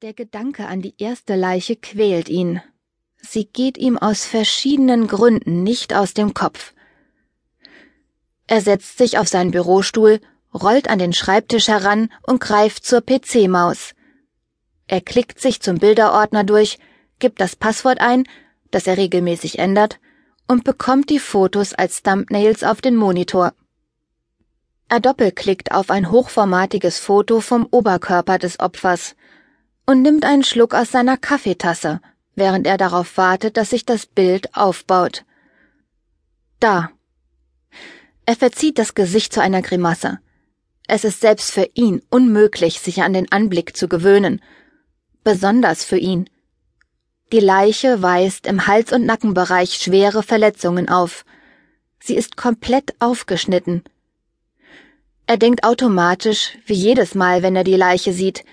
Der Gedanke an die erste Leiche quält ihn. Sie geht ihm aus verschiedenen Gründen nicht aus dem Kopf. Er setzt sich auf seinen Bürostuhl, rollt an den Schreibtisch heran und greift zur PC-Maus. Er klickt sich zum Bilderordner durch, gibt das Passwort ein, das er regelmäßig ändert, und bekommt die Fotos als Thumbnails auf den Monitor. Er doppelklickt auf ein hochformatiges Foto vom Oberkörper des Opfers und nimmt einen Schluck aus seiner Kaffeetasse, während er darauf wartet, dass sich das Bild aufbaut. Da. Er verzieht das Gesicht zu einer Grimasse. Es ist selbst für ihn unmöglich, sich an den Anblick zu gewöhnen. Besonders für ihn. Die Leiche weist im Hals- und Nackenbereich schwere Verletzungen auf. Sie ist komplett aufgeschnitten. Er denkt automatisch, wie jedes Mal, wenn er die Leiche sieht,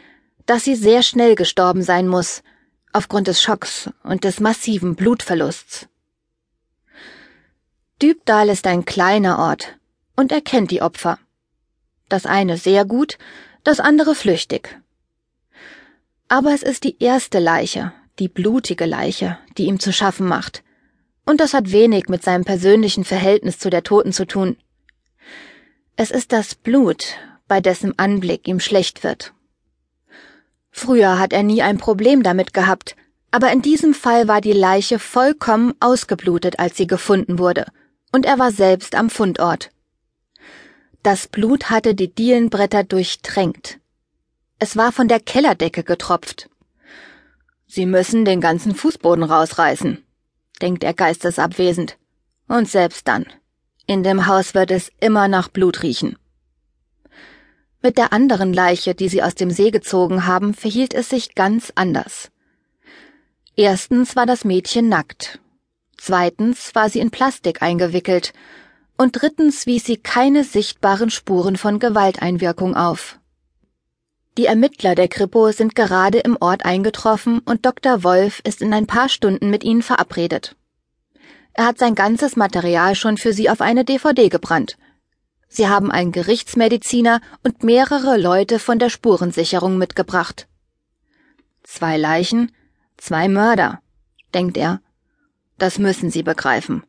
dass sie sehr schnell gestorben sein muss, aufgrund des Schocks und des massiven Blutverlusts. Dübdal ist ein kleiner Ort und er kennt die Opfer. Das eine sehr gut, das andere flüchtig. Aber es ist die erste Leiche, die blutige Leiche, die ihm zu schaffen macht. Und das hat wenig mit seinem persönlichen Verhältnis zu der Toten zu tun. Es ist das Blut, bei dessen Anblick ihm schlecht wird. Früher hat er nie ein Problem damit gehabt, aber in diesem Fall war die Leiche vollkommen ausgeblutet, als sie gefunden wurde, und er war selbst am Fundort. Das Blut hatte die Dielenbretter durchtränkt. Es war von der Kellerdecke getropft. Sie müssen den ganzen Fußboden rausreißen, denkt er geistesabwesend. Und selbst dann. In dem Haus wird es immer nach Blut riechen. Mit der anderen Leiche, die sie aus dem See gezogen haben, verhielt es sich ganz anders. Erstens war das Mädchen nackt. Zweitens war sie in Plastik eingewickelt. Und drittens wies sie keine sichtbaren Spuren von Gewalteinwirkung auf. Die Ermittler der Kripo sind gerade im Ort eingetroffen und Dr. Wolf ist in ein paar Stunden mit ihnen verabredet. Er hat sein ganzes Material schon für sie auf eine DVD gebrannt Sie haben einen Gerichtsmediziner und mehrere Leute von der Spurensicherung mitgebracht. Zwei Leichen, zwei Mörder, denkt er. Das müssen Sie begreifen.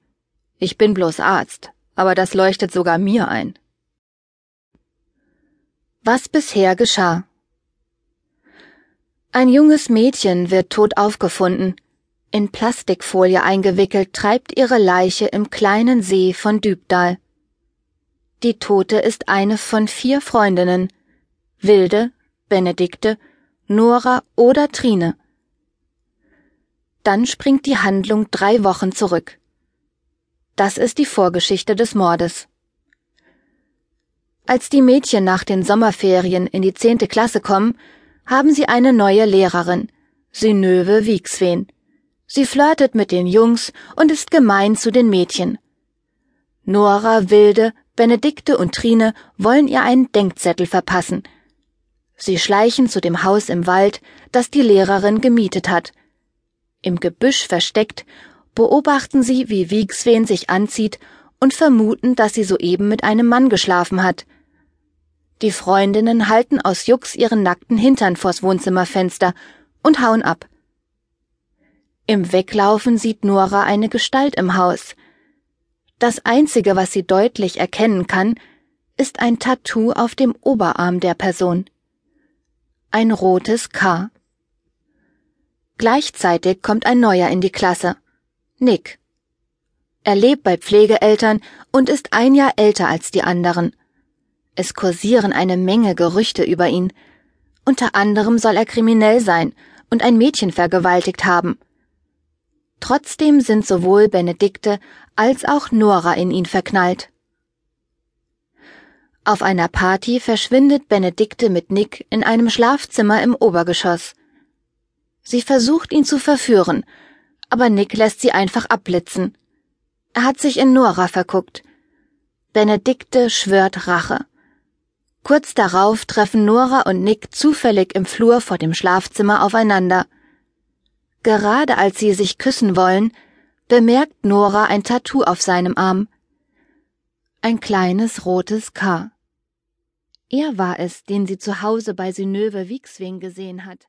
Ich bin bloß Arzt, aber das leuchtet sogar mir ein. Was bisher geschah. Ein junges Mädchen wird tot aufgefunden. In Plastikfolie eingewickelt treibt ihre Leiche im kleinen See von Dübdal. Die Tote ist eine von vier Freundinnen. Wilde, Benedikte, Nora oder Trine. Dann springt die Handlung drei Wochen zurück. Das ist die Vorgeschichte des Mordes. Als die Mädchen nach den Sommerferien in die zehnte Klasse kommen, haben sie eine neue Lehrerin, Synöve Wiegswen. Sie flirtet mit den Jungs und ist gemein zu den Mädchen. Nora Wilde Benedikte und Trine wollen ihr einen Denkzettel verpassen. Sie schleichen zu dem Haus im Wald, das die Lehrerin gemietet hat. Im Gebüsch versteckt beobachten sie, wie Wiegswen sich anzieht und vermuten, dass sie soeben mit einem Mann geschlafen hat. Die Freundinnen halten aus Jux ihren nackten Hintern vors Wohnzimmerfenster und hauen ab. Im Weglaufen sieht Nora eine Gestalt im Haus. Das Einzige, was sie deutlich erkennen kann, ist ein Tattoo auf dem Oberarm der Person. Ein rotes K. Gleichzeitig kommt ein neuer in die Klasse. Nick. Er lebt bei Pflegeeltern und ist ein Jahr älter als die anderen. Es kursieren eine Menge Gerüchte über ihn. Unter anderem soll er kriminell sein und ein Mädchen vergewaltigt haben. Trotzdem sind sowohl Benedikte als auch Nora in ihn verknallt. Auf einer Party verschwindet Benedikte mit Nick in einem Schlafzimmer im Obergeschoss. Sie versucht ihn zu verführen, aber Nick lässt sie einfach abblitzen. Er hat sich in Nora verguckt. Benedikte schwört Rache. Kurz darauf treffen Nora und Nick zufällig im Flur vor dem Schlafzimmer aufeinander. Gerade als sie sich küssen wollen, bemerkt Nora ein Tattoo auf seinem Arm. Ein kleines rotes K. Er war es, den sie zu Hause bei Synöve Wiegswing gesehen hat.